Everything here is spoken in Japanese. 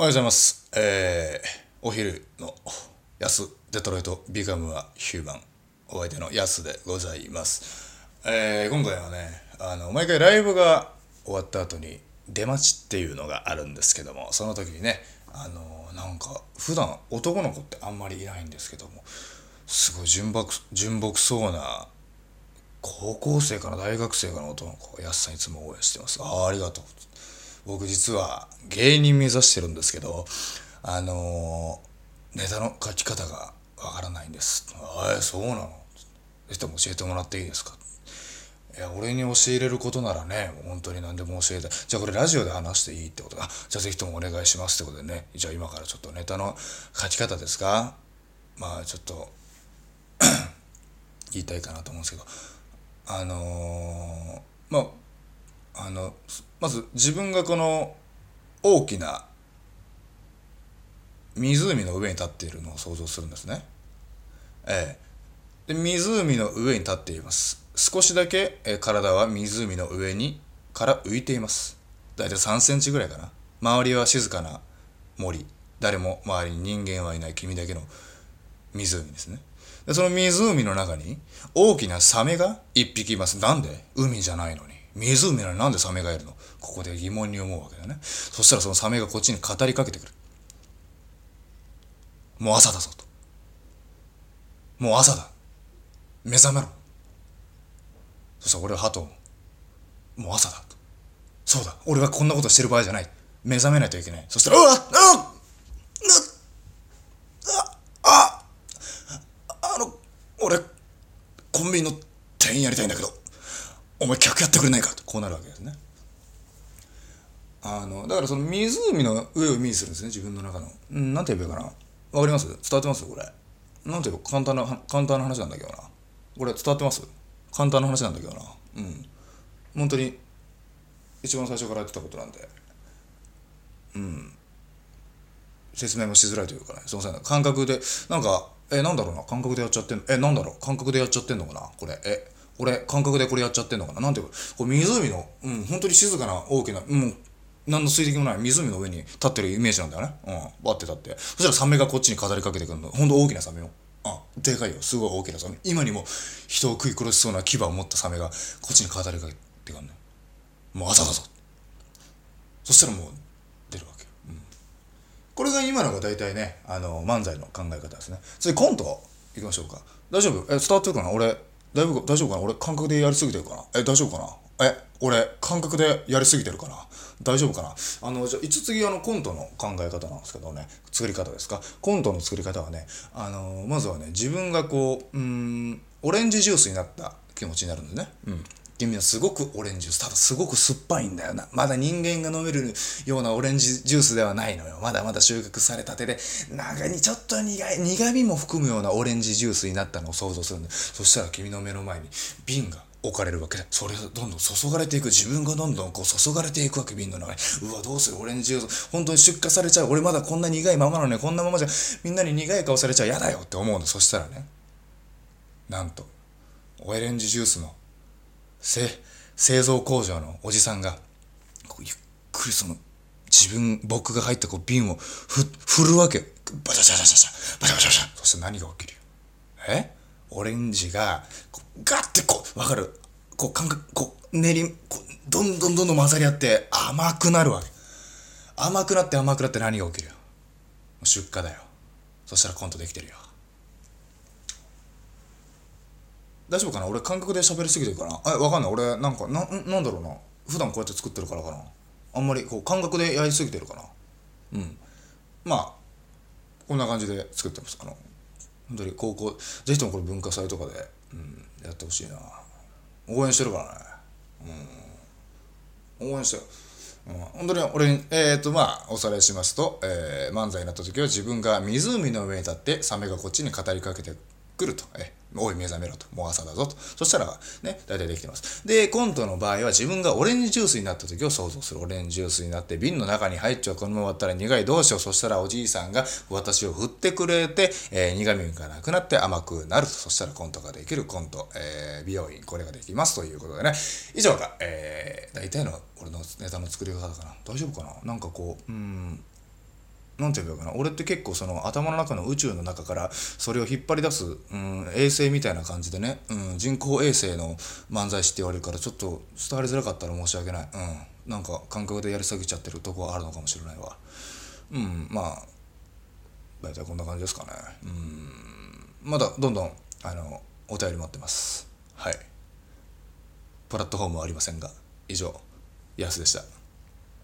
おはようございます。えー、お昼の安デトロイトビカムはヒューマンお相手の安でございます。えー、今回はね、あの毎回ライブが終わった後に出待ちっていうのがあるんですけども、その時にね、あのなんか普段男の子ってあんまりいないんですけども、すごい純朴純朴そうな高校生かな大学生かの男の子が安さんいつも応援してます。ああ、ありがとう。僕実は芸人目指してるんですけどあのネタの書き方がわからないんです「ああそうなの?」ぜひと教えてもらっていいですか?」いや俺に教えれることならね本当に何でも教えて。じゃあこれラジオで話していいってこと？あじゃあぜひともお願いしますってことでね。じゃあ今からちょっとネタの書き方ですかまあちょっと 言いたいかなと思うんですけど。あのーまああのまず自分がこの大きな湖の上に立っているのを想像するんですね。ええ、で湖の上に立っています。少しだけ、え体は湖の上にから浮いています。だいたい3センチぐらいかな。周りは静かな森。誰も周りに人間はいない君だけの湖ですね。でその湖の中に大きなサメが一匹います。なんで？海じゃないのに。湖なのになんでサメがいるの？ここで疑問に思うわけだね。そしたらそのサメがこっちに語りかけてくる。もう朝だぞと。もう朝だ。目覚めろ。そしたら俺はハトもう朝だと。そうだ。俺はこんなことしてる場合じゃない。目覚めないといけない。そしたら、うわっあああの、俺、コンビニの店員やりたいんだけど、お前客やってくれないかと、こうなるわけですね。あの、だからその湖の上をイメージするんですね、自分の中の。うん、なんて言えばいいかな。わかります？伝わってます？これ。なんて言えば簡単な、簡単な話なんだけどな。これ伝わってます？簡単な話なんだけどな。うん。本当に、一番最初からやってたことなんで。うん。説明もしづらいというかね、すいません、感覚で、なんか、え、なんだろうな、感覚でやっちゃってんの、え、なんだろう、感覚でやっちゃってんのかな、これ、え、俺、感覚でこれやっちゃってんのかな、なんていうか、これ湖の、うん、本当に静かな大きな、うん、何の水滴もない湖の上に立ってるイメージなんだよね。うん、バッて立って。そしたらサメがこっちに語りかけてくるの。ほんと大きなサメよ。あ、でかいよ。すごい大きなサメ。今にも人を食い殺しそうな牙を持ったサメがこっちに語りかけてくるの。もう朝だぞ。そしたらもう出るわけ。うんこれが今のが大体ね、あの、漫才の考え方ですね。次、コントいきましょうか。大丈夫？え、伝わってるかな？俺、だいぶ、大丈夫かな？俺、感覚でやりすぎてるかな？え、大丈夫かな？え、俺、感覚でやりすぎてるかな？大丈夫かな？あの、じゃあ、一次、あの、コントの考え方なんですけどね、作り方ですか？コントの作り方はね、あの、まずはね、自分がこう、うん、オレンジジュースになった気持ちになるんですね。うん。君はすごくオレンジジュースただすごく酸っぱいんだよな。まだ人間が飲めるようなオレンジジュースではないのよ。まだまだ収穫されたてで中にちょっと苦い苦味も含むようなオレンジジュースになったのを想像するんだそしたら君の目の前に瓶が置かれるわけでそれがどんどん注がれていく。自分がどんどんこう注がれていくわけ瓶の中に。うわどうするオレンジジュース。本当に出荷されちゃう。俺まだこんな苦いままなのにこんなままじゃみんなに苦い顔されちゃう嫌だよって思うの。そしたらねなんとオレンジジュースの製造工場のおじさんがゆっくりその自分僕が入ったこう瓶をふ振るわけ。バチャバチャバチャバチャ。バチャバチャそして何が起きる？よえ？オレンジがこうガッてこうわかる？こう感覚こう練りこうどんどんどんどん混ざり合って甘くなるわけ。甘くなって甘くなって何が起きる？よ出荷だよ。そしたらコントできてるよ。大丈夫かな？俺感覚で喋りすぎてるかな？えわかんない。俺なんかななんだろうな？普段こうやって作ってるからかな？あんまりこう感覚でやりすぎてるかな？うん。まあこんな感じで作ってます。あの本当に高校ぜひともこれ文化祭とかで、うん、やってほしいな。応援してるからね。うん。応援してようん、本当に俺に、えーとまあ、おさらいしますと、えー漫才になった時は自分が湖の上に立ってサメがこっちに語りかけてくると。えおい目覚めろと。もう朝だぞと。そしたら、ね、大体できてます。で、コントの場合は自分がオレンジジュースになった時を想像する。オレンジジュースになって瓶の中に入っちゃう。このまま終わったら苦いどうしよう。そしたらおじいさんが私を振ってくれて、えー苦味がなくなって甘くなると。そしたらコントができる。コント、えー美容院、これができます。ということでね。以上が、えー大体の俺のネタの作り方かな。大丈夫かな？なんかこう、うーん、なんていうかな。俺って結構その頭の中の宇宙の中からそれを引っ張り出す、うん、衛星みたいな感じでね、うん、人工衛星の漫才師って言われるからちょっと伝わりづらかったら申し訳ない、うん、なんか感覚でやりすぎちゃってるとこはあるのかもしれないわ。うんまあ大体こんな感じですかね。うん。まだどんどんあのお便り待ってます。はい。プラットフォームはありませんが以上ヤスでした。